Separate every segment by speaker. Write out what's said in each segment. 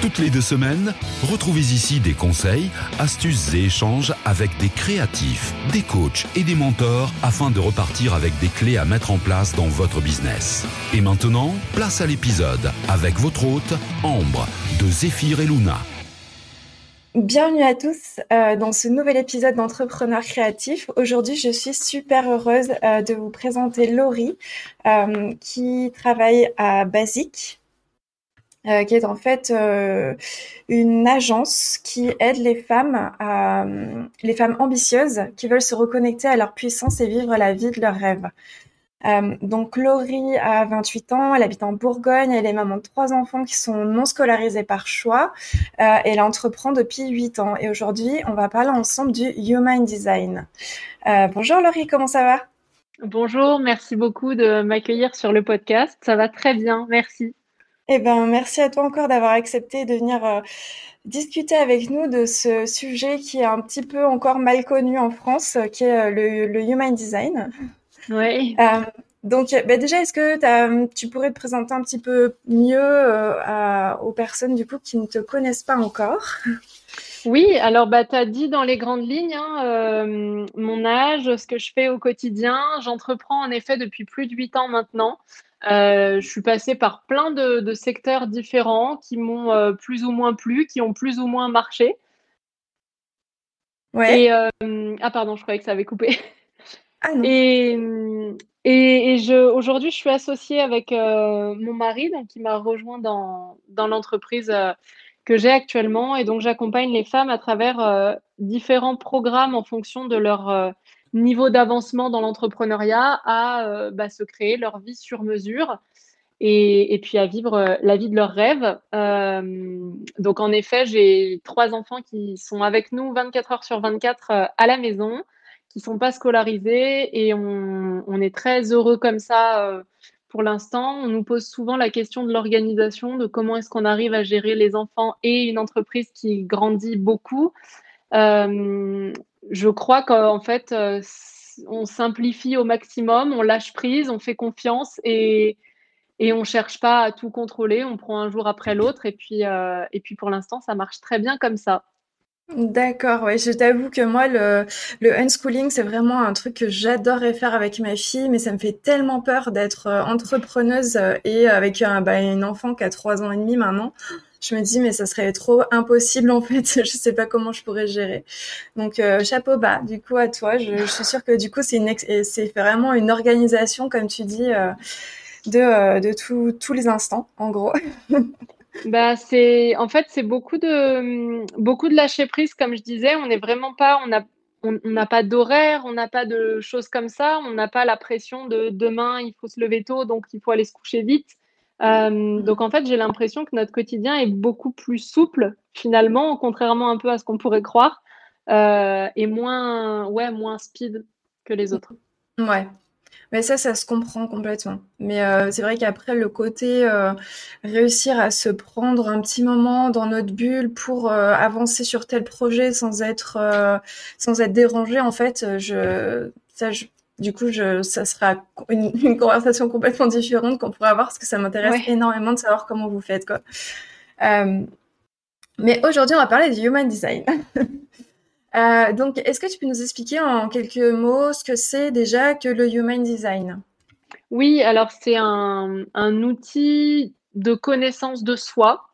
Speaker 1: Toutes les deux semaines, retrouvez ici des conseils, astuces et échanges avec des créatifs, des coachs et des mentors afin de repartir avec des clés à mettre en place dans votre business. Et maintenant, place à l'épisode avec votre hôte, Ambre, de Zéphyr et Luna.
Speaker 2: Bienvenue à tous euh, dans ce nouvel épisode d'Entrepreneurs créatifs. Aujourd'hui, je suis super heureuse euh, de vous présenter Laurie euh, qui travaille à Basic. Euh, qui est en fait euh, une agence qui aide les femmes, à, les femmes ambitieuses qui veulent se reconnecter à leur puissance et vivre la vie de leurs rêves. Euh, donc Laurie a 28 ans, elle habite en Bourgogne, elle est maman de trois enfants qui sont non scolarisés par choix. Euh, elle entreprend depuis 8 ans et aujourd'hui on va parler ensemble du Human Design. Euh, bonjour Laurie, comment ça va?
Speaker 3: Bonjour, merci beaucoup de m'accueillir sur le podcast. Ça va très bien, merci.
Speaker 2: Eh ben, merci à toi encore d'avoir accepté de venir euh, discuter avec nous de ce sujet qui est un petit peu encore mal connu en France, euh, qui est euh, le, Human Design.
Speaker 3: Oui.
Speaker 2: donc, bah, déjà, est-ce que tu pourrais te présenter un petit peu mieux aux personnes du coup qui ne te connaissent pas encore?
Speaker 3: Oui, alors bah, tu as dit dans les grandes lignes hein, mon âge, ce que je fais au quotidien. J'entreprends en effet depuis plus de huit ans maintenant. Euh, je suis passée par plein de, secteurs différents qui m'ont euh, plus ou moins plu, qui ont plus ou moins marché.
Speaker 2: Ouais.
Speaker 3: Et, euh, ah pardon, je croyais que ça avait coupé. Ah non. Et, et, je, aujourd'hui, je suis associée avec mon mari, donc qui m'a rejoint dans, dans l'entreprise que j'ai actuellement. Et donc, j'accompagne les femmes à travers différents programmes en fonction de leur niveau d'avancement dans l'entrepreneuriat à euh, bah, se créer leur vie sur mesure et, puis à vivre euh, la vie de leurs rêves. Euh, donc en effet, j'ai trois enfants qui sont avec nous 24 heures sur 24 à la maison, qui sont pas scolarisés et on, on est très heureux comme ça. Pour l'instant, on nous pose souvent la question de l'organisation, de comment est-ce qu'on arrive à gérer les enfants et une entreprise qui grandit beaucoup. Euh, je crois qu'en fait, euh, on simplifie au maximum, on lâche prise, on fait confiance et, et on cherche pas à tout contrôler. On prend un jour après l'autre et euh, et puis pour l'instant, ça marche très bien comme ça.
Speaker 2: D'accord, ouais, je t'avoue que moi, le, le unschooling, c'est vraiment un truc que j'adorerais faire avec ma fille, mais ça me fait tellement peur d'être entrepreneuse et avec un, bah, une enfant qui a trois ans et demi maintenant. Je me dis mais ça serait trop impossible en fait. Je sais pas comment je pourrais gérer. Donc euh, chapeau bas du coup à toi. Je, suis sûre que du coup c'est vraiment une organisation comme tu dis euh, de euh, de tous les instants en gros
Speaker 3: bah c'est en fait c'est beaucoup de beaucoup de lâcher prise comme je disais on n'est vraiment pas on a on n'a pas d'horaire, on n'a pas de choses comme ça, on n'a pas la pression de demain il faut se lever tôt donc il faut aller se coucher vite. Euh, donc en fait, j'ai l'impression que notre quotidien est beaucoup plus souple finalement, contrairement un peu à ce qu'on pourrait croire, euh, et moins, ouais, moins speed que les autres.
Speaker 2: Ouais. Mais ça, ça se comprend complètement. Mais euh, c'est vrai qu'après, le côté réussir à se prendre un petit moment dans notre bulle pour avancer sur tel projet sans être, sans être dérangé, en fait, je, ça, je, du coup, je, ça sera une, conversation complètement différente qu'on pourra avoir parce que ça m'intéresse énormément de savoir comment vous faites. Quoi. Euh, mais aujourd'hui, on va parler du Human Design. euh, donc, est-ce que tu peux nous expliquer en quelques mots ce que c'est déjà que le Human Design?
Speaker 3: Oui, alors c'est un, un, outil de connaissance de soi.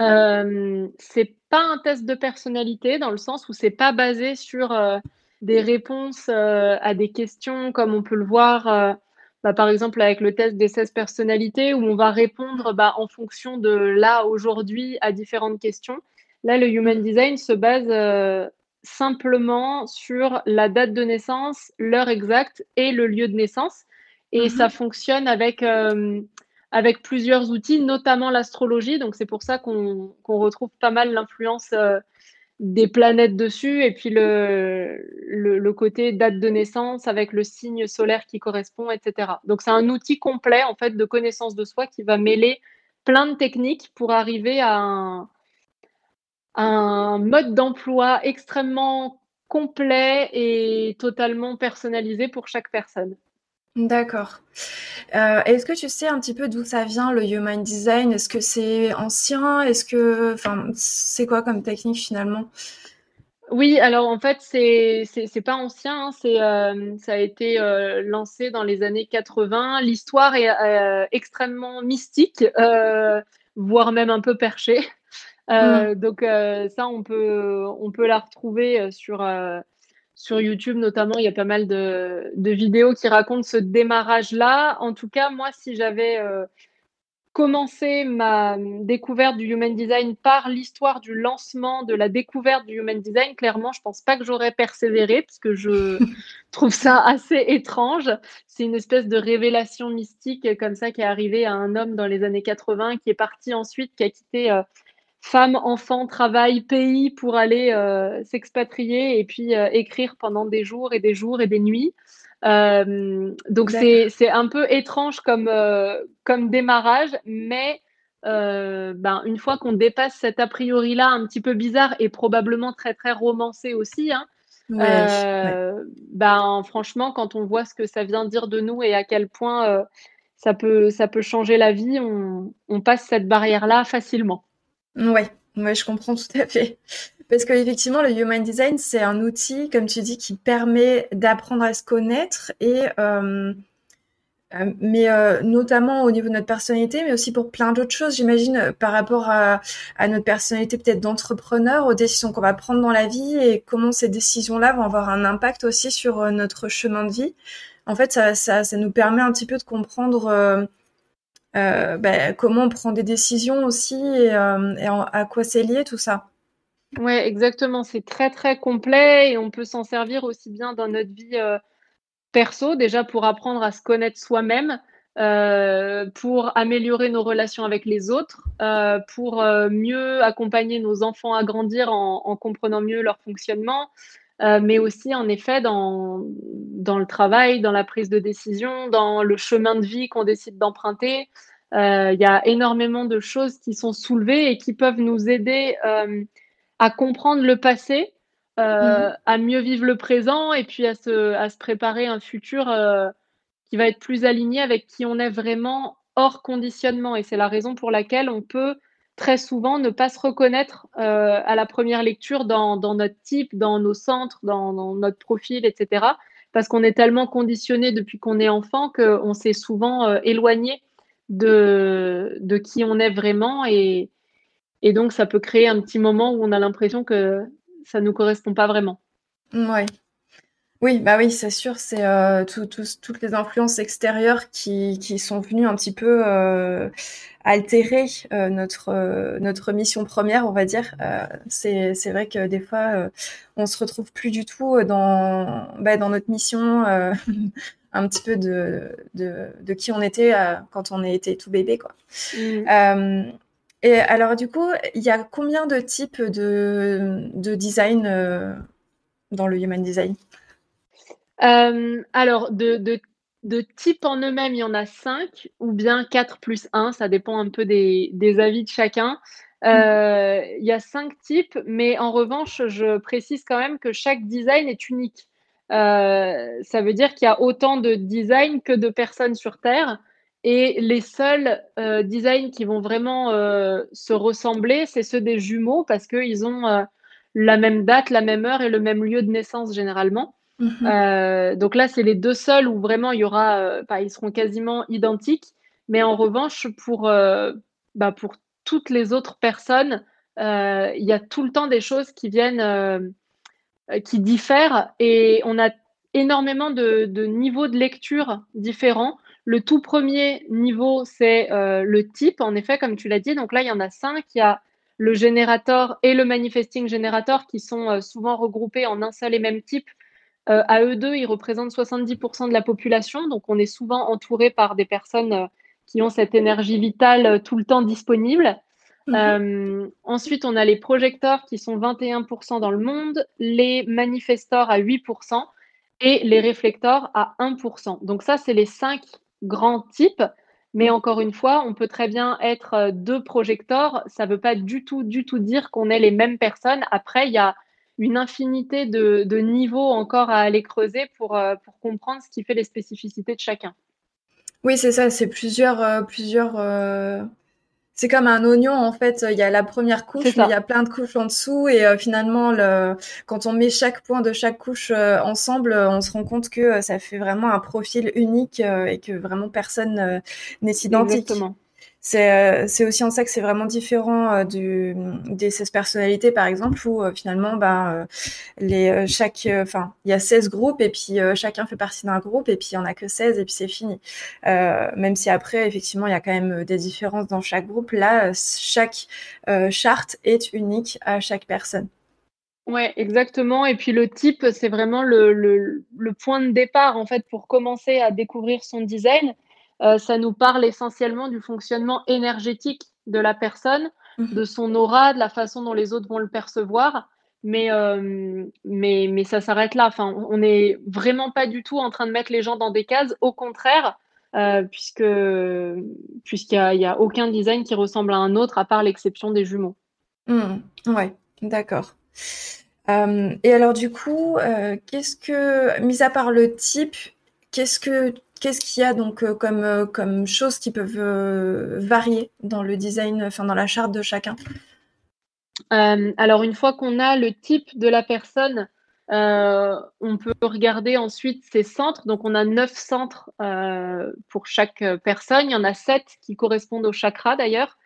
Speaker 3: Euh, c'est pas un test de personnalité dans le sens où c'est pas basé sur euh, des réponses euh, à des questions comme on peut le voir bah, par exemple avec le test des 16 personnalités où on va répondre bah, en fonction de là aujourd'hui à différentes questions. Là, le Human Design se base simplement sur la date de naissance, l'heure exacte et le lieu de naissance. Et ça fonctionne avec, avec plusieurs outils, notamment l'astrologie. Donc c'est pour ça qu'on retrouve pas mal l'influence des planètes dessus et puis le, le, côté date de naissance avec le signe solaire qui correspond, etc. Donc c'est un outil complet en fait de connaissance de soi qui va mêler plein de techniques pour arriver à un, un mode d'emploi extrêmement complet et totalement personnalisé pour chaque personne.
Speaker 2: D'accord. Euh, est-ce que tu sais un petit peu d'où ça vient le human design? Est-ce que c'est ancien? Est-ce que, enfin, c'est quoi comme technique finalement?
Speaker 3: Oui, alors en fait, c'est c'est pas ancien, hein, c'est euh, ça a été euh, lancé dans les années 80. L'histoire est extrêmement mystique, voire même un peu perchée. Mmh. Donc ça, on peut on peut la retrouver sur sur YouTube notamment, il y a pas mal de, vidéos qui racontent ce démarrage-là. En tout cas, moi, si j'avais euh, commencé ma découverte du Human Design par l'histoire du lancement de la découverte du Human Design, clairement, je pense pas que j'aurais persévéré parce que je trouve ça assez étrange. C'est une espèce de révélation mystique comme ça qui est arrivée à un homme dans les années 80 qui est parti ensuite, qui a quitté euh, femmes, enfants, travail, pays pour aller euh, s'expatrier et puis euh, écrire pendant des jours et des jours et des nuits. Euh, donc c'est un peu étrange comme, comme démarrage, mais ben, une fois qu'on dépasse cet a priori-là un petit peu bizarre et probablement très très romancé aussi, hein, ben, franchement, quand on voit ce que ça vient dire de nous et à quel point ça, peut, ça peut changer la vie, on, on passe cette barrière-là facilement.
Speaker 2: Ouais, ouais, je comprends tout à fait. Parce qu'effectivement, le Human Design, c'est un outil, comme tu dis, qui permet d'apprendre à se connaître et euh, euh, mais euh, notamment au niveau de notre personnalité, mais aussi pour plein d'autres choses, j'imagine, par rapport à, notre personnalité peut-être d'entrepreneur, aux décisions qu'on va prendre dans la vie et comment ces décisions-là vont avoir un impact aussi sur notre chemin de vie. En fait, ça, nous permet un petit peu de comprendre ben, comment on prend des décisions aussi et, euh, à quoi c'est lié tout ça.
Speaker 3: Oui, exactement. C'est très, très complet et on peut s'en servir aussi bien dans notre vie euh, perso, déjà pour apprendre à se connaître soi-même, pour améliorer nos relations avec les autres, pour mieux accompagner nos enfants à grandir en, en comprenant mieux leur fonctionnement, mais aussi en effet dans, dans le travail, dans la prise de décision, dans le chemin de vie qu'on décide d'emprunter. Euh, il y a énormément de choses qui sont soulevées et qui peuvent nous aider euh, à comprendre le passé, euh, mhm. à mieux vivre le présent et puis à se, à se préparer un futur qui va être plus aligné avec qui on est vraiment hors conditionnement. Et c'est la raison pour laquelle on peut très souvent ne pas se reconnaître à la première lecture dans, notre type, dans nos centres, dans, notre profil, etc. Parce qu'on est tellement conditionné depuis qu'on est enfant qu'on s'est souvent éloigné de, de qui on est vraiment. Et, et donc, ça peut créer un petit moment où on a l'impression que ça ne nous correspond pas vraiment.
Speaker 2: Ouais. Oui, bah oui, c'est sûr, c'est euh, toutes les influences extérieures qui, qui, sont venues un petit peu euh, altérer euh, notre, notre mission première, on va dire. C'est vrai que des fois, on se retrouve plus du tout dans, bah, dans notre mission un petit peu de, de, qui on était quand on était tout bébé, quoi. Mmh. et alors, du coup, il y a combien de types de, de design dans le human design?
Speaker 3: Euh, alors, de, de, type en eux-mêmes, il y en a cinq, ou bien 4 plus 1, ça dépend un peu des, avis de chacun. Euh, il y a cinq types, mais en revanche, je précise quand même que chaque design est unique. Euh, ça veut dire qu'il y a autant de designs que de personnes sur Terre. Et les seuls designs qui vont vraiment se ressembler, c'est ceux des jumeaux parce qu'ils ont la même date, la même heure et le même lieu de naissance généralement. Mhm. Euh, donc là, c'est les deux seuls où vraiment il y aura, euh, ils seront quasiment identiques. Mais en revanche, pour, euh, bah, toutes les autres personnes, il y a tout le temps des choses qui viennent, qui diffèrent et on a énormément de, de, niveaux de lecture différents. Le tout premier niveau, c'est le type, en effet, comme tu l'as dit. Donc là, il y en a cinq. Il y a le générateur et le manifesting générateur qui sont souvent regroupés en un seul et même type euh, à eux deux, ils représentent 70% de la population, donc on est souvent entouré par des personnes euh, qui ont cette énergie vitale euh, tout le temps disponible. Mhm. ensuite, on a les projecteurs qui sont 21% dans le monde, les manifestors à 8% et les réflecteurs à 1%. Donc ça, c'est les cinq grands types. Mais encore une fois, on peut très bien être deux projecteurs. Ça ne veut pas du tout, du tout dire qu'on est les mêmes personnes. Après, il y a une infinité de, niveaux encore à aller creuser pour, pour comprendre ce qui fait les spécificités de chacun.
Speaker 2: Oui, c'est ça, c'est plusieurs, euh, plusieurs. Euh, c'est comme un oignon en fait. Il y a la première couche, mais il y a plein de couches en dessous, et euh, finalement, le... quand on met chaque point de chaque couche ensemble, on se rend compte que ça fait vraiment un profil unique et que vraiment personne n'est identique. Exactement. Euh, c'est aussi en ça que c'est vraiment différent euh, des 16 personnalités, par exemple, où euh, finalement, bah, les, chaque, enfin, il y a 16 groupes et puis chacun fait partie d'un groupe et puis il n'y en a que 16 et puis c'est fini. même si après, effectivement, il y a quand même des différences dans chaque groupe, là, chaque charte est unique à chaque personne.
Speaker 3: Ouais, exactement. Et puis le type, c'est vraiment le, le, le, point de départ en fait pour commencer à découvrir son design. Euh, ça nous parle essentiellement du fonctionnement énergétique de la personne, mhm. de son aura, de la façon dont les autres vont le percevoir. Mais, euh, mais, mais ça s'arrête là. Enfin, on n'est vraiment pas du tout en train de mettre les gens dans des cases. Au contraire, euh, puisque puisqu'il n'y a, aucun design qui ressemble à un autre à part l'exception des jumeaux.
Speaker 2: Mmh. ouais, d'accord. et alors du coup, qu'est-ce que, mis à part le type, qu'est-ce que Qu'est-ce qu'il y a donc euh, comme, euh, comme choses qui peuvent euh, varier dans le design, enfin dans la charte de chacun?
Speaker 3: Alors une fois qu'on a le type de la personne, on peut regarder ensuite ses centres. Donc on a neuf centres pour chaque personne. Il y en a sept qui correspondent au chakra d'ailleurs.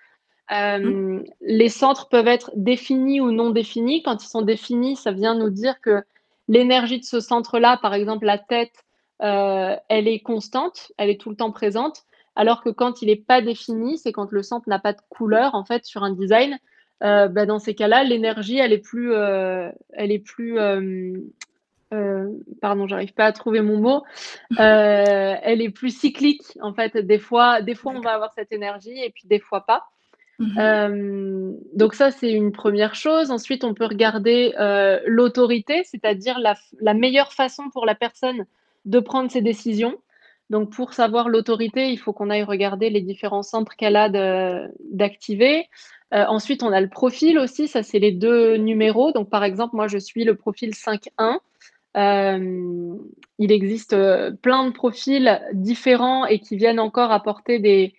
Speaker 3: Les centres peuvent être définis ou non définis. Quand ils sont définis, ça vient nous dire que l'énergie de ce centre-là, par exemple la tête, euh, elle est constante, elle est tout le temps présente, alors que quand il n'est pas défini, c'est quand le centre n'a pas de couleur en fait sur un design. Euh, bah, dans ces cas-là, l'énergie, elle est plus, euh, elle est plus, pardon, j'arrive pas à trouver mon mot. elle est plus cyclique en fait. Des fois, des fois, on va avoir cette énergie et puis des fois pas. Mhm. donc ça, c'est une première chose. Ensuite, on peut regarder l'autorité, c'est-à-dire la, la, meilleure façon pour la personne de prendre ses décisions. Donc, pour savoir l'autorité, il faut qu'on aille regarder les différents centres qu'elle a d'activer. Euh, ensuite, on a le profil aussi, ça c'est les deux numéros. Donc, par exemple, moi je suis le profil 5.1. Euh, il existe euh, plein de profils différents et qui viennent encore apporter des,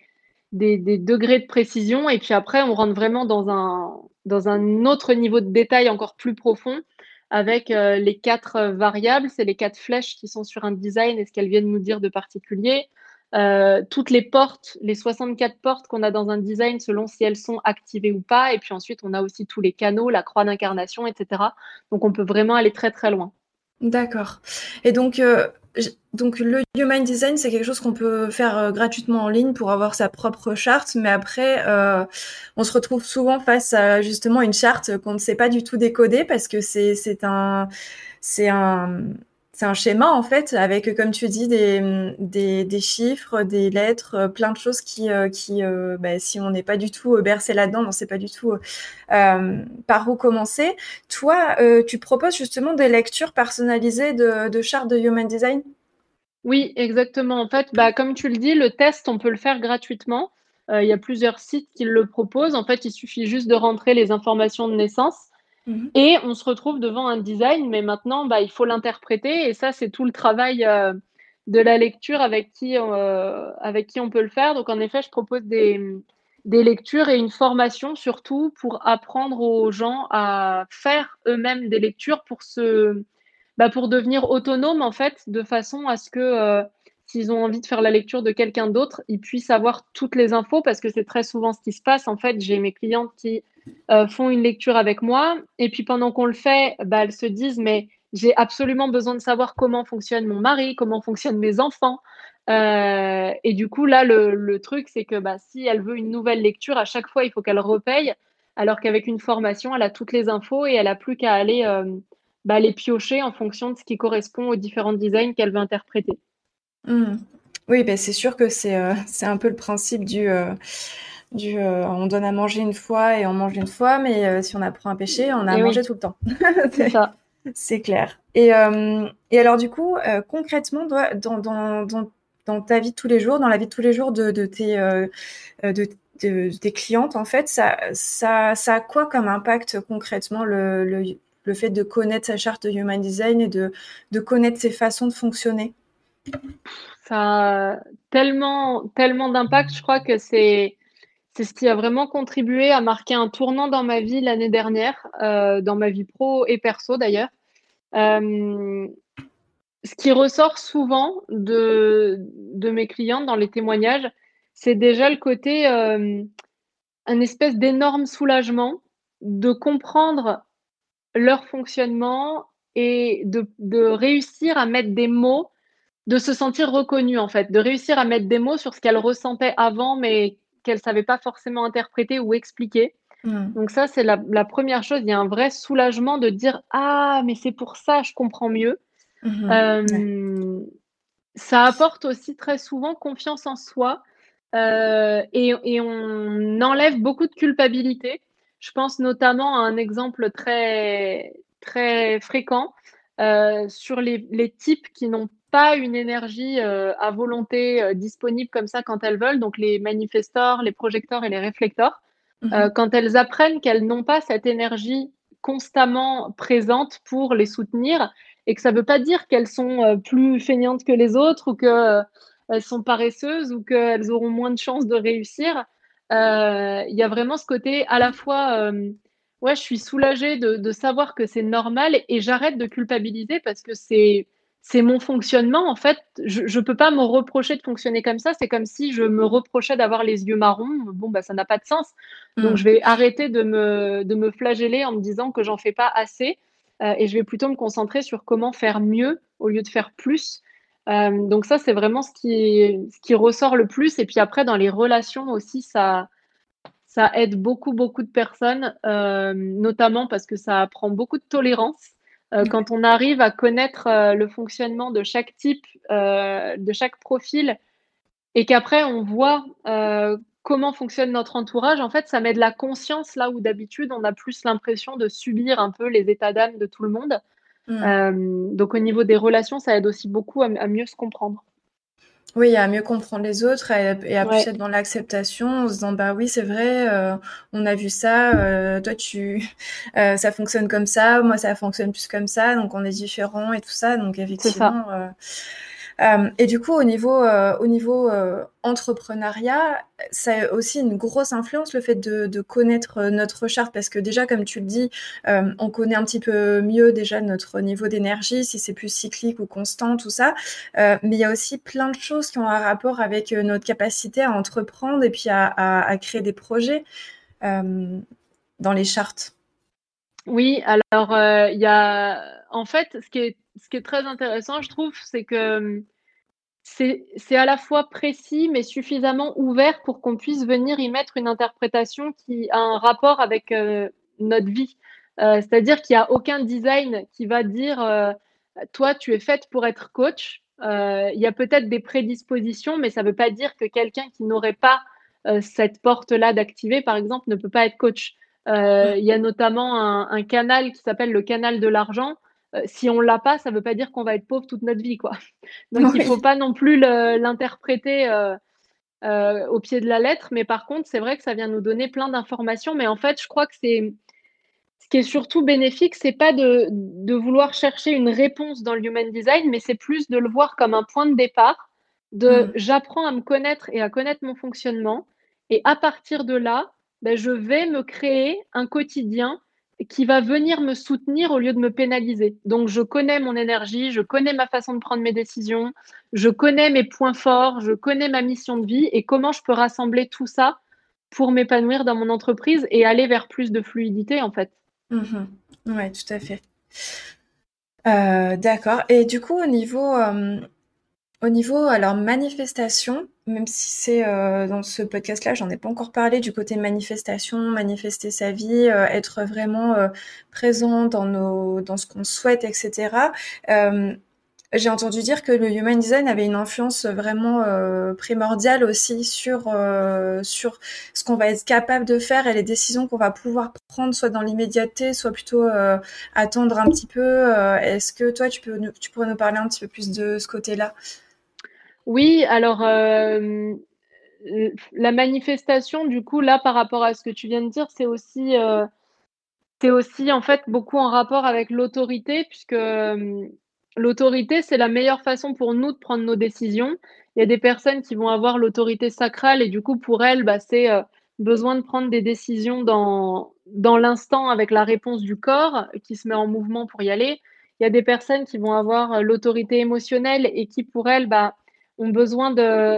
Speaker 3: degrés de précision. Et puis après, on rentre vraiment dans un autre niveau de détail encore plus profond avec euh, les quatre euh, variables, c'est les quatre flèches qui sont sur un design et ce qu'elles viennent nous dire de particulier. Euh, toutes les portes, les 64 portes qu'on a dans un design selon si elles sont activées ou pas. Et puis ensuite, on a aussi tous les canaux, la croix d'incarnation, etc. Donc on peut vraiment aller très très loin.
Speaker 2: D'accord. Et donc, donc le Human Design, c'est quelque chose qu'on peut faire euh, gratuitement en ligne pour avoir sa propre charte, mais après, euh, on se retrouve souvent face à justement une charte qu'on ne sait pas du tout décoder parce que c'est un c'est un c'est un schéma en fait avec comme tu dis des, chiffres, des lettres, plein de choses qui euh, qui bah, si on n'est pas du tout bercé là-dedans, on ne sait pas du tout par où commencer. Toi, tu proposes justement des lectures personnalisées de, chartes de Human Design?
Speaker 3: Oui, exactement. En fait, bah, comme tu le dis, le test, on peut le faire gratuitement. Euh, il y a plusieurs sites qui le proposent. En fait, il suffit juste de rentrer les informations de naissance mhm. et on se retrouve devant un design. Mais maintenant, bah, il faut l'interpréter et ça, c'est tout le travail euh, de la lecture avec qui, euh, avec qui on peut le faire. Donc, en effet, je propose des, des lectures et une formation surtout pour apprendre aux gens à faire eux-mêmes des lectures pour se bah, pour devenir autonome en fait, de façon à ce que euh, s'ils ont envie de faire la lecture de quelqu'un d'autre, ils puissent avoir toutes les infos parce que c'est très souvent ce qui se passe. En fait, j'ai mes clientes qui euh, font une lecture avec moi et puis pendant qu'on le fait, bah, elles se disent mais j'ai absolument besoin de savoir comment fonctionne mon mari, comment fonctionnent mes enfants. Euh, et du coup, là, le, le truc, c'est que bah, si elle veut une nouvelle lecture, à chaque fois, il faut qu'elle repaye, alors qu'avec une formation, elle a toutes les infos et elle n'a plus qu'à aller bah, les piocher en fonction de ce qui correspond aux différents designs qu'elle veut interpréter.
Speaker 2: Mmh. Oui, ben c'est sûr que c'est euh, un peu le principe du, euh, on donne à manger une fois et on mange une fois, mais si on apprend à pêcher, on a à manger tout le temps.
Speaker 3: c'est ça.
Speaker 2: C'est clair. Et, et, alors du coup, concrètement, dans, dans, dans, dans, ta vie de tous les jours, dans la vie de tous les jours de, de tes, de, de, tes clientes, en fait, ça, ça, ça a quoi comme impact concrètement le, le, le fait de connaître sa charte de Human Design et de, de connaître ses façons de fonctionner?
Speaker 3: Ça a tellement, tellement d'impact. Je crois que c'est c'est ce qui a vraiment contribué à marquer un tournant dans ma vie l'année dernière, euh, dans ma vie pro et perso d'ailleurs. Euh, ce qui ressort souvent de, de mes clientes dans les témoignages, c'est déjà le côté, euh, un espèce d'énorme soulagement de comprendre leur fonctionnement et de, de, réussir à mettre des mots, de se sentir reconnue en fait, de réussir à mettre des mots sur ce qu'elle ressentait avant mais qu'elle ne savait pas forcément interpréter ou expliquer. Mmh. Donc ça, c'est la, la, première chose. Il y a un vrai soulagement de dire ah mais c'est pour ça, je comprends mieux. Mmh. Euh, ça apporte aussi très souvent confiance en soi euh, et, et, on enlève beaucoup de culpabilité. Je pense notamment à un exemple très, très fréquent euh, sur les, les, types qui n'ont pas une énergie euh, à volonté euh, disponible comme ça quand elles veulent, donc les manifestors, les projecteurs et les réflecteurs. Mhm. quand elles apprennent qu'elles n'ont pas cette énergie constamment présente pour les soutenir et que ça ne veut pas dire qu'elles sont plus feignantes que les autres ou qu'elles sont paresseuses ou qu'elles auront moins de chances de réussir. Euh, il y a vraiment ce côté à la fois, euh, ouais, je suis soulagée de, de savoir que c'est normal et j'arrête de culpabiliser parce que c'est c'est mon fonctionnement. En fait, je ne peux pas me reprocher de fonctionner comme ça. C'est comme si je me reprochais d'avoir les yeux marrons. Bon, bah, ça n'a pas de sens. Donc, mm. je vais arrêter de me, de me flageller en me disant que j'en fais pas assez. Euh, et je vais plutôt me concentrer sur comment faire mieux au lieu de faire plus. Euh, donc ça, c'est vraiment ce qui, ce qui ressort le plus. Et puis après, dans les relations aussi, ça, ça aide beaucoup, beaucoup de personnes, euh, notamment parce que ça apprend beaucoup de tolérance. Euh, quand on arrive à connaître le fonctionnement de chaque type, de chaque profil, et qu'après on voit comment fonctionne notre entourage, en fait, ça met de la conscience là où d'habitude on a plus l'impression de subir un peu les états d'âme de tout le monde. Mm. Euh, donc au niveau des relations, ça aide aussi beaucoup à, mieux se comprendre.
Speaker 2: Oui, à mieux comprendre les autres et, à plus être dans l'acceptation en se disant bah oui c'est vrai, euh, on a vu ça, euh, toi tu, ça fonctionne comme ça, moi ça fonctionne plus comme ça, donc on est différents et tout ça, donc effectivement. Euh, et du coup, au niveau, euh, euh, entrepreneuriat, ça a aussi une grosse influence le fait de, connaître notre charte parce que déjà, comme tu le dis, on connaît un petit peu mieux déjà notre niveau d'énergie, si c'est plus cyclique ou constant, tout ça. mais il y a aussi plein de choses qui ont un rapport avec notre capacité à entreprendre et puis à créer des projets dans les chartes.
Speaker 3: Oui, alors il y a en fait ce qui est ce qui est très intéressant, je trouve, c'est que hum, c'est à la fois précis, mais suffisamment ouvert pour qu'on puisse venir y mettre une interprétation qui a un rapport avec euh, notre vie. Euh, c'est-à-dire qu'il n'y a aucun design qui va dire euh, toi, tu es faite pour être coach. il y a peut-être des prédispositions, mais ça ne veut pas dire que quelqu'un qui n'aurait pas cette porte-là d'activer, par exemple, ne peut pas être coach. il y a notamment un canal qui s'appelle le canal de l'argent euh, si on l'a pas, ça veut pas dire qu'on va être pauvre toute notre vie, quoi. Donc il faut pas non plus l'interpréter euh, euh, au pied de la lettre, mais par contre, c'est vrai que ça vient nous donner plein d'informations. Mais en fait, je crois que c'est ce qui est surtout bénéfique, c'est pas de, de, vouloir chercher une réponse dans le human design, mais c'est plus de le voir comme un point de départ. De mm. j'apprends à me connaître et à connaître mon fonctionnement, et à partir de là, ben, je vais me créer un quotidien qui va venir me soutenir au lieu de me pénaliser. Donc, je connais mon énergie, je connais ma façon de prendre mes décisions, je connais mes points forts, je connais ma mission de vie et comment je peux rassembler tout ça pour m'épanouir dans mon entreprise et aller vers plus de fluidité, en fait.
Speaker 2: Mm-hmm. Oui, tout à fait. Euh, d'accord. Et du coup, au niveau, euh, au niveau alors manifestation, même si c'est euh, dans ce podcast-là, j'en ai pas encore parlé du côté manifestation, manifester sa vie, euh, être vraiment euh, présent dans nos, dans ce qu'on souhaite, etc. j'ai entendu dire que le human design avait une influence vraiment primordiale aussi sur sur ce qu'on va être capable de faire et les décisions qu'on va pouvoir prendre, soit dans l'immédiateté, soit plutôt attendre un petit peu. Est-ce que toi, tu peux tu pourrais nous parler un petit peu plus de ce côté-là?
Speaker 3: Oui, alors la manifestation, du coup, là, par rapport à ce que tu viens de dire, c'est aussi c'est aussi en fait beaucoup en rapport avec l'autorité, puisque l'autorité, c'est la meilleure façon pour nous de prendre nos décisions. Il y a des personnes qui vont avoir l'autorité sacrale et du coup, pour elles, bah, c'est euh, besoin de prendre des décisions dans, l'instant avec la réponse du corps qui se met en mouvement pour y aller. Il y a des personnes qui vont avoir euh, l'autorité émotionnelle et qui, pour elles, bah, ont besoin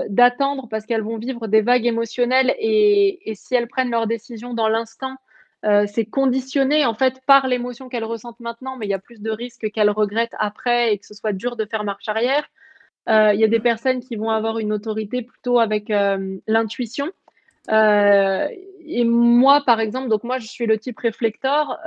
Speaker 3: d'attendre parce qu'elles vont vivre des vagues émotionnelles et, et si elles prennent leurs décisions dans l'instant, euh, c'est conditionné en fait par l'émotion qu'elle ressentent maintenant, mais il y a plus de risques qu'elle regrette après et que ce soit dur de faire marche arrière. Euh, il y a des personnes qui vont avoir une autorité plutôt avec euh, l'intuition. et moi, par exemple, donc moi, je suis le type réflecteur.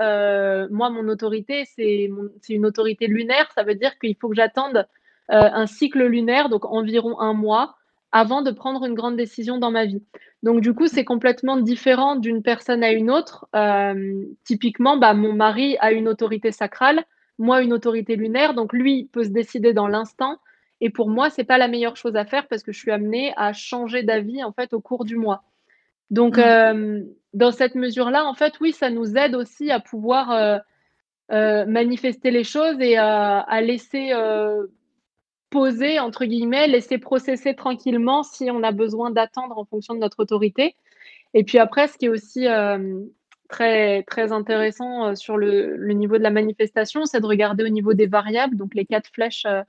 Speaker 3: moi, mon autorité, c'est une autorité lunaire. Ça veut dire qu'il faut que j'attende un cycle lunaire, donc environ un mois, avant de prendre une grande décision dans ma vie. Donc du coup, c'est complètement différent d'une personne à une autre. Euh, typiquement, bah, mon mari a une autorité sacrale, moi une autorité lunaire, donc lui peut se décider dans l'instant. Et pour moi, c'est pas la meilleure chose à faire parce que je suis amenée à changer d'avis en fait au cours du mois. Donc mmh. euh, dans cette mesure-là, en fait, oui, ça nous aide aussi à pouvoir euh, manifester les choses et à laisser poser, entre guillemets, laisser processer tranquillement si on a besoin d'attendre en fonction de notre autorité. Et puis après, ce qui est aussi euh, très, très intéressant euh, sur le, niveau de la manifestation, c'est de regarder au niveau des variables, donc les quatre flèches euh,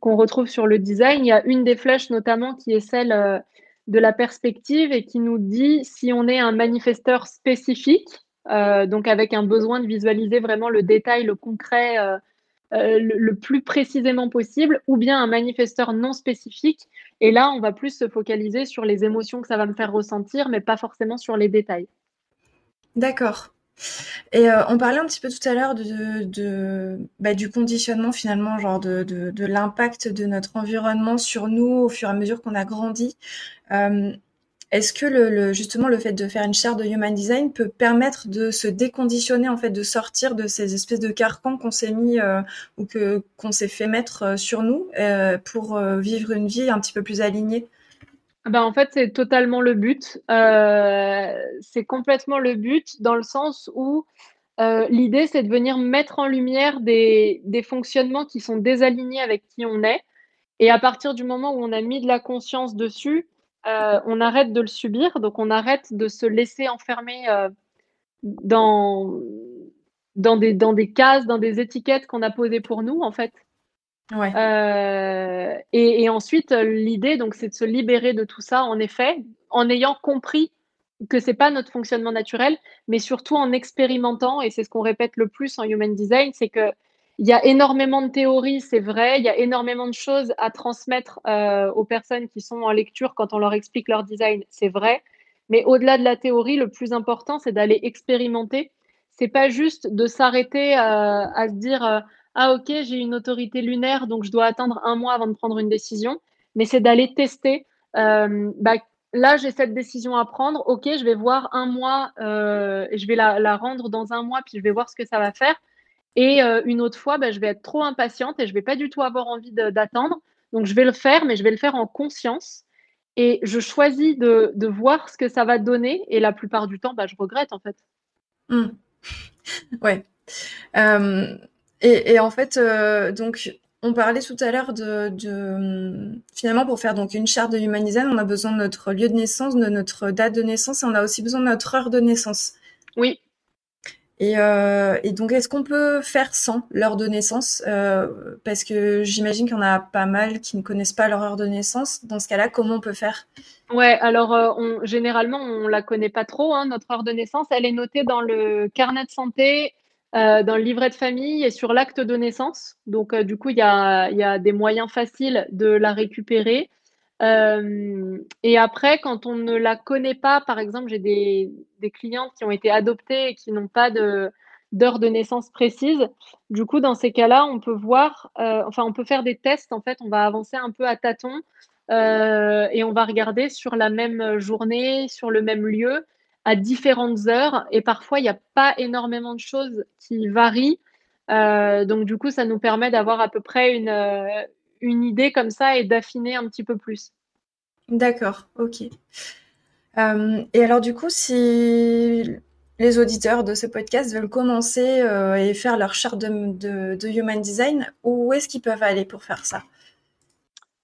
Speaker 3: qu'on retrouve sur le design. Il y a une des flèches notamment qui est celle de la perspective et qui nous dit si on est un manifesteur spécifique, donc avec un besoin de visualiser vraiment le détail, le concret euh, le, plus précisément possible, ou bien un manifesteur non spécifique. Et là, on va plus se focaliser sur les émotions que ça va me faire ressentir, mais pas forcément sur les détails.
Speaker 2: D'accord. Et euh, on parlait un petit peu tout à l'heure de, bah, du conditionnement finalement, genre de, de, l'impact de notre environnement sur nous au fur et à mesure qu'on a grandi. Euh, est-ce que le, justement le fait de faire une charte de human design peut permettre de se déconditionner en fait, de sortir de ces espèces de carcans qu'on s'est mis euh, ou que qu'on s'est fait mettre euh, sur nous euh, pour vivre une vie un petit peu plus alignée?
Speaker 3: Ben en fait, c'est totalement le but. c'est complètement le but dans le sens où l'idée, c'est de venir mettre en lumière des, des fonctionnements qui sont désalignés avec qui on est. Et à partir du moment où on a mis de la conscience dessus, euh, on arrête de le subir, donc on arrête de se laisser enfermer euh, dans, dans, des, dans des cases, dans des étiquettes qu'on a posées pour nous, en fait. Euh, et, ensuite, l'idée, donc, c'est de se libérer de tout ça, en effet, en ayant compris que c'est pas notre fonctionnement naturel, mais surtout en expérimentant, et c'est ce qu'on répète le plus en Human Design, c'est que il y a énormément de théories, c'est vrai. Il y a énormément de choses à transmettre euh, aux personnes qui sont en lecture quand on leur explique leur design, c'est vrai. Mais au-delà de la théorie, le plus important, c'est d'aller expérimenter. C'est pas juste de s'arrêter euh, à se dire euh, ah ok j'ai une autorité lunaire donc je dois attendre un mois avant de prendre une décision. Mais c'est d'aller tester. Bah, là j'ai cette décision à prendre. Ok je vais voir un mois, je vais la, la rendre dans un mois puis je vais voir ce que ça va faire et euh, une autre fois, bah, je vais être trop impatiente et je vais pas du tout avoir envie d'attendre. Donc, je vais le faire, mais je vais le faire en conscience. Et je choisis de, de voir ce que ça va donner. Et la plupart du temps, bah, je regrette, en fait.
Speaker 2: Mmh. Ouais. Euh, et, et, en fait, euh, donc, on parlait tout à l'heure de, de, finalement pour faire donc une charte de humanisme, on a besoin de notre lieu de naissance, de notre date de naissance, et on a aussi besoin de notre heure de naissance.
Speaker 3: Oui.
Speaker 2: Et, euh, et, donc, est-ce qu'on peut faire sans l'heure de naissance? Euh, Parce que j'imagine qu'il y en a pas mal qui ne connaissent pas leur heure de naissance. Dans ce cas-là, comment on peut faire?
Speaker 3: Ouais, alors euh, on, généralement, on la connaît pas trop. Hein, notre heure de naissance, elle est notée dans le carnet de santé, dans le livret de famille et sur l'acte de naissance. Donc, du coup, il y a, des moyens faciles de la récupérer. Euh, et après, quand on ne la connaît pas, par exemple, j'ai des, des, clientes qui ont été adoptées et qui n'ont pas d'heure de naissance précise. Du coup, dans ces cas-là, on peut voir, enfin, on peut faire des tests. En fait, on va avancer un peu à tâtons et on va regarder sur la même journée, sur le même lieu, à différentes heures. Et parfois, il n'y a pas énormément de choses qui varient. donc, du coup, ça nous permet d'avoir à peu près une, une idée comme ça et d'affiner un petit peu plus.
Speaker 2: D'accord, ok. Euh, et alors du coup, si les auditeurs de ce podcast veulent commencer euh, et faire leur charte de, Human Design, où est-ce qu'ils peuvent aller pour faire ça?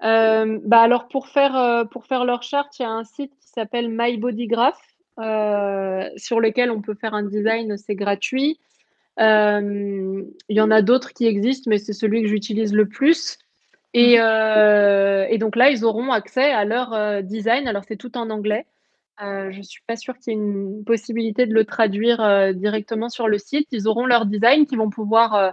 Speaker 3: Euh, bah alors pour faire, pour faire leur charte, il y a un site qui s'appelle My Body Graph, sur lequel on peut faire un design, c'est gratuit. il y en a d'autres qui existent, mais c'est celui que j'utilise le plus. Et, mhm. et, donc là, ils auront accès à leur design. Alors c'est tout en anglais. Euh, je ne suis pas sûre qu'il y ait une possibilité de le traduire euh, directement sur le site. Ils auront leur design qu'ils vont pouvoir euh,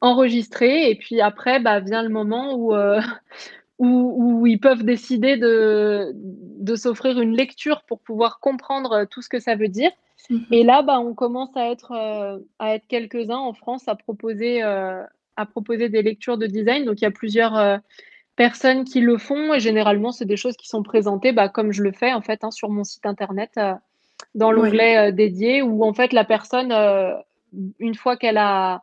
Speaker 3: enregistrer. Et puis après, bah, vient le moment où, où, ils peuvent décider de, de s'offrir une lecture pour pouvoir comprendre tout ce que ça veut dire. Mhm. Et là, bah, on commence à être, à être quelques-uns en France à proposer, à proposer des lectures de design. Donc il y a plusieurs personnes qui le font et généralement c'est des choses qui sont présentées bah, comme je le fais en fait hein, sur mon site internet euh, dans l'onglet euh, dédié où en fait la personne euh, une fois qu'elle a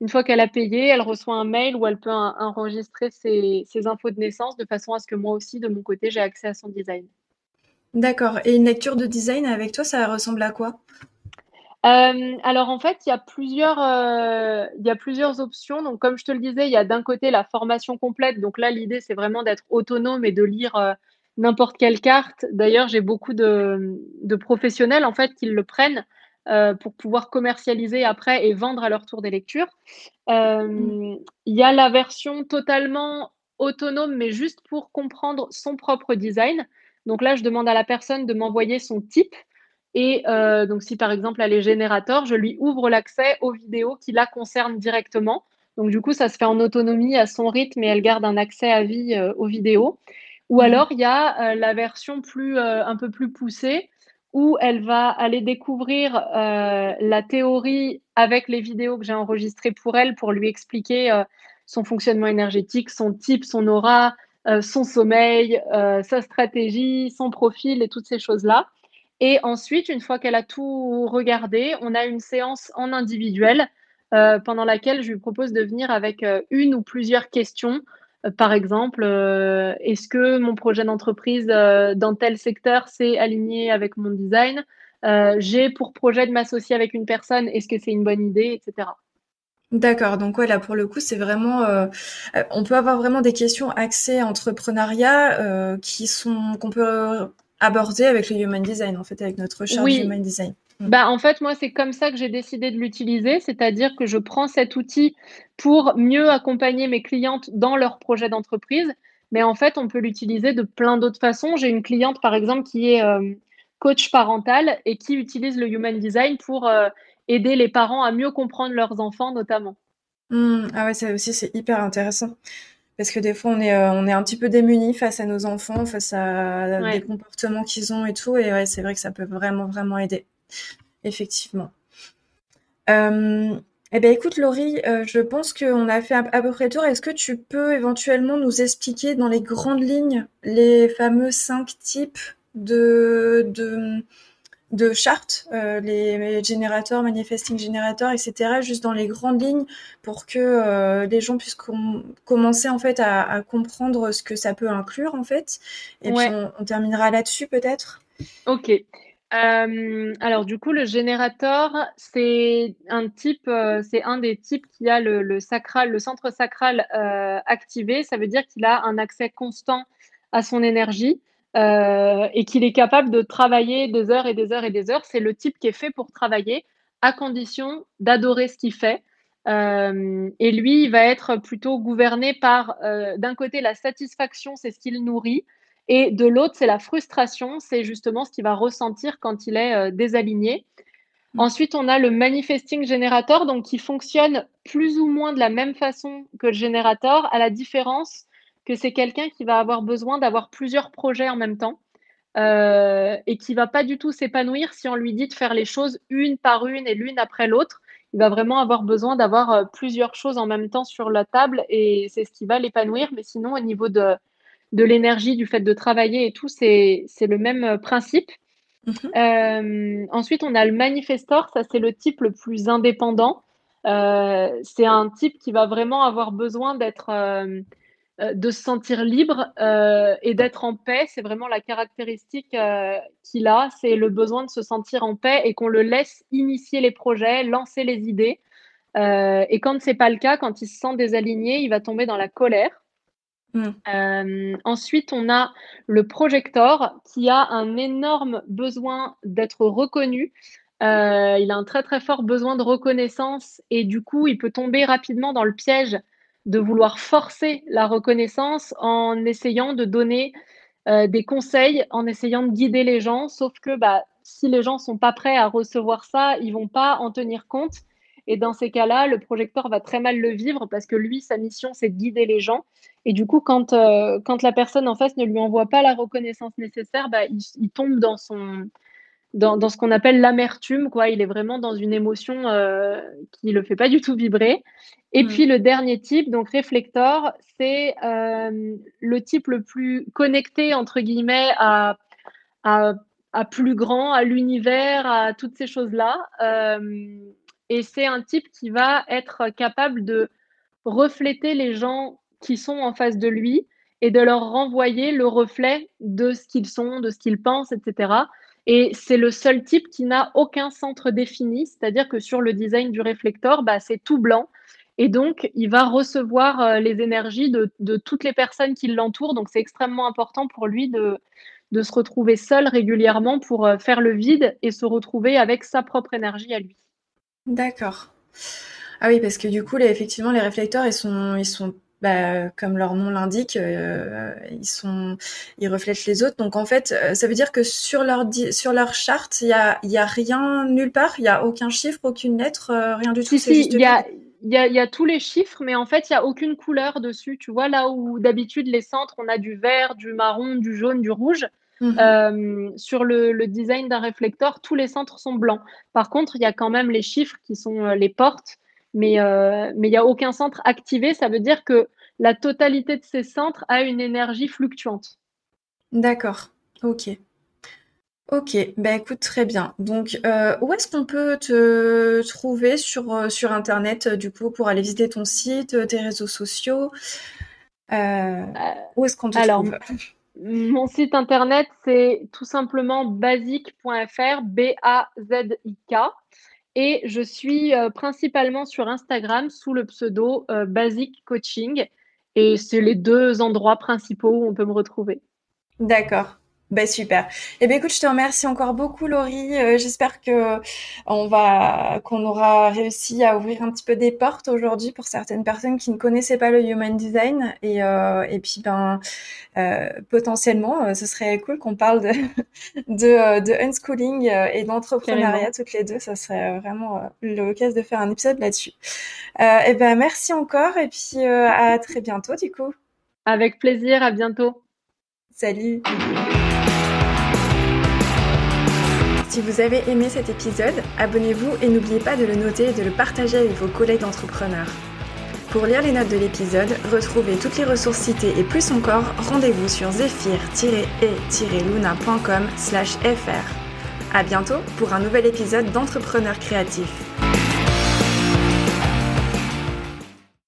Speaker 3: une fois qu'elle a payé elle reçoit un mail où elle peut enregistrer ses, ses, infos de naissance de façon à ce que moi aussi de mon côté j'ai accès à son design.
Speaker 2: D'accord et une lecture de design avec toi ça ressemble à quoi?
Speaker 3: Euh, alors en fait, il y a plusieurs, euh, il y a plusieurs options. Donc comme je te le disais, il y a d'un côté la formation complète. Donc là, l'idée c'est vraiment d'être autonome et de lire euh, n'importe quelle carte. D'ailleurs, j'ai beaucoup de, de, professionnels en fait qui le prennent pour pouvoir commercialiser après et vendre à leur tour des lectures. Il y a la version totalement autonome, mais juste pour comprendre son propre design. Donc là, je demande à la personne de m'envoyer son type. Et euh, donc, si par exemple elle est générateur, je lui ouvre l'accès aux vidéos qui la concernent directement. Donc, du coup, ça se fait en autonomie à son rythme et elle garde un accès à vie euh, aux vidéos. Ou mhm. alors, il y a euh, la version plus, un peu plus poussée où elle va aller découvrir la théorie avec les vidéos que j'ai enregistrées pour elle pour lui expliquer son fonctionnement énergétique, son type, son aura, son sommeil, sa stratégie, son profil et toutes ces choses-là. Et ensuite, une fois qu'elle a tout regardé, on a une séance en individuel euh, pendant laquelle je lui propose de venir avec euh, une ou plusieurs questions. Euh, par exemple, est-ce que mon projet d'entreprise dans tel secteur s'est aligné avec mon design? J'ai pour projet de m'associer avec une personne, est-ce que c'est une bonne idée, etc.
Speaker 2: D'accord, donc ouais, là pour le coup, c'est vraiment, on peut avoir vraiment des questions axées entrepreneuriat qui sont qu'on peut aborder avec le human design, en fait, avec notre recherche human design.
Speaker 3: Mm. Bah, en fait, moi, c'est comme ça que j'ai décidé de l'utiliser, c'est-à-dire que je prends cet outil pour mieux accompagner mes clientes dans leur projet d'entreprise. Mais en fait, on peut l'utiliser de plein d'autres façons. J'ai une cliente, par exemple, qui est euh, coach parental et qui utilise le human design pour euh, aider les parents à mieux comprendre leurs enfants, notamment.
Speaker 2: Mm. ah ouais, ça aussi, c'est hyper intéressant parce que des fois on est euh, on est un petit peu démunis face à nos enfants, face à des comportements qu'ils ont et tout, et ouais, c'est vrai que ça peut vraiment vraiment aider, effectivement. Euh, eh bien, écoute, Laurie, euh, je pense qu'on a fait à, peu près le tour. Est-ce que tu peux éventuellement nous expliquer dans les grandes lignes les fameux cinq types de, de, de chartes, euh, les générateurs, manifesting générateurs, etc., juste dans les grandes lignes pour que euh, les gens puissent commencer en fait à, comprendre ce que ça peut inclure en fait. Et puis on, terminera là-dessus peut-être.
Speaker 3: Ok. Euh, alors du coup, le générateur, c'est un type, c'est un des types qui a le, le sacral, le centre sacral activé. Ça veut dire qu'il a un accès constant à son énergie. Euh, et qu'il est capable de travailler des heures et des heures et des heures. C'est le type qui est fait pour travailler à condition d'adorer ce qu'il fait. Euh, et lui, il va être plutôt gouverné par, euh, d'un côté, la satisfaction, c'est ce qu'il nourrit, et de l'autre, c'est la frustration, c'est justement ce qu'il va ressentir quand il est désaligné. Mmh. Ensuite, on a le manifesting generator, donc qui fonctionne plus ou moins de la même façon que le générateur, à la différence que c'est quelqu'un qui va avoir besoin d'avoir plusieurs projets en même temps euh, et qui va pas du tout s'épanouir si on lui dit de faire les choses une par une et l'une après l'autre. il va vraiment avoir besoin d'avoir plusieurs choses en même temps sur la table et c'est ce qui va l'épanouir. Mais sinon, au niveau de, de l'énergie, du fait de travailler et tout, c'est le même principe. Mhm. ensuite, on a le manifestor, ça c'est le type le plus indépendant. c'est un type qui va vraiment avoir besoin d'être euh, de se sentir libre euh, et d'être en paix. C'est vraiment la caractéristique euh, qu'il a, c'est le besoin de se sentir en paix et qu'on le laisse initier les projets, lancer les idées. et quand c'est pas le cas, quand il se sent désaligné, il va tomber dans la colère. Mm. ensuite, on a le projecteur qui a un énorme besoin d'être reconnu. il a un très très fort besoin de reconnaissance et du coup, il peut tomber rapidement dans le piège de vouloir forcer la reconnaissance en essayant de donner euh, des conseils, en essayant de guider les gens, sauf que bah, si les gens sont pas prêts à recevoir ça, ils vont pas en tenir compte. Et dans ces cas-là, le projecteur va très mal le vivre parce que lui, sa mission, c'est de guider les gens. Et du coup, quand, euh, quand la personne en face ne lui envoie pas la reconnaissance nécessaire, bah, il, tombe dans son, dans, ce qu'on appelle l'amertume, quoi. Il est vraiment dans une émotion euh, qui ne le fait pas du tout vibrer. Et mm. puis le dernier type, donc réflector, c'est euh, le type le plus connecté, entre guillemets, à, à, plus grand, à l'univers, à toutes ces choses-là. Euh, et c'est un type qui va être capable de refléter les gens qui sont en face de lui et de leur renvoyer le reflet de ce qu'ils sont, de ce qu'ils pensent, etc. Et c'est le seul type qui n'a aucun centre défini, c'est-à-dire que sur le design du réflecteur, bah, c'est tout blanc. Et donc, il va recevoir euh, les énergies de, toutes les personnes qui l'entourent. Donc, c'est extrêmement important pour lui de, se retrouver seul régulièrement pour euh, faire le vide et se retrouver avec sa propre énergie à lui.
Speaker 2: D'accord. Ah oui, parce que du coup, effectivement, les réflecteurs, ils sont bah, comme leur nom l'indique, euh, ils sont, ils reflètent les autres. Donc en fait, euh, ça veut dire que sur leur sur leur charte, il y a, y a rien nulle part, il y a aucun chiffre, aucune lettre, euh, rien du tout.
Speaker 3: Si, il y a, y, a, y a tous les chiffres, mais en fait, il y a aucune couleur dessus. Tu vois là où d'habitude les centres, on a du vert, du marron, du jaune, du rouge. Mhm. sur le, le design d'un réflecteur, tous les centres sont blancs. Par contre, il y a quand même les chiffres qui sont les portes mais euh, mais il n'y a aucun centre activé. Ça veut dire que la totalité de ces centres a une énergie fluctuante.
Speaker 2: D'accord. Ok. Ok, ben écoute, très bien. Donc, euh, où est-ce qu'on peut te trouver sur, euh, sur Internet, du coup, pour aller visiter ton site, tes réseaux sociaux? Où est-ce qu'on te alors, trouve?
Speaker 3: Mon site Internet, c'est tout simplement basique.fr, B-A-Z-I-K. Et je suis euh, principalement sur Instagram sous le pseudo euh, Basic Coaching. Et c'est les deux endroits principaux où on peut me retrouver.
Speaker 2: D'accord. Ben super. Eh bien écoute, je te remercie encore beaucoup Laurie. Euh, j'espère que on va qu'on aura réussi à ouvrir un petit peu des portes aujourd'hui pour certaines personnes qui ne connaissaient pas le human design et euh, et puis ben euh, potentiellement ce serait cool qu'on parle de de, de unschooling et d'entrepreneuriat toutes les deux. Ça serait vraiment l'occasion de faire un épisode là-dessus. eh ben merci encore et puis à très bientôt du coup.
Speaker 3: Avec plaisir, à bientôt.
Speaker 2: Salut. Si vous avez aimé cet épisode, abonnez-vous et n'oubliez pas de le noter et de le partager avec vos collègues d'entrepreneurs. Pour lire les notes de l'épisode, retrouvez toutes les ressources citées et plus encore, rendez-vous sur zephyr-e-luna.com fr. À bientôt pour un nouvel épisode d'Entrepreneurs créatifs.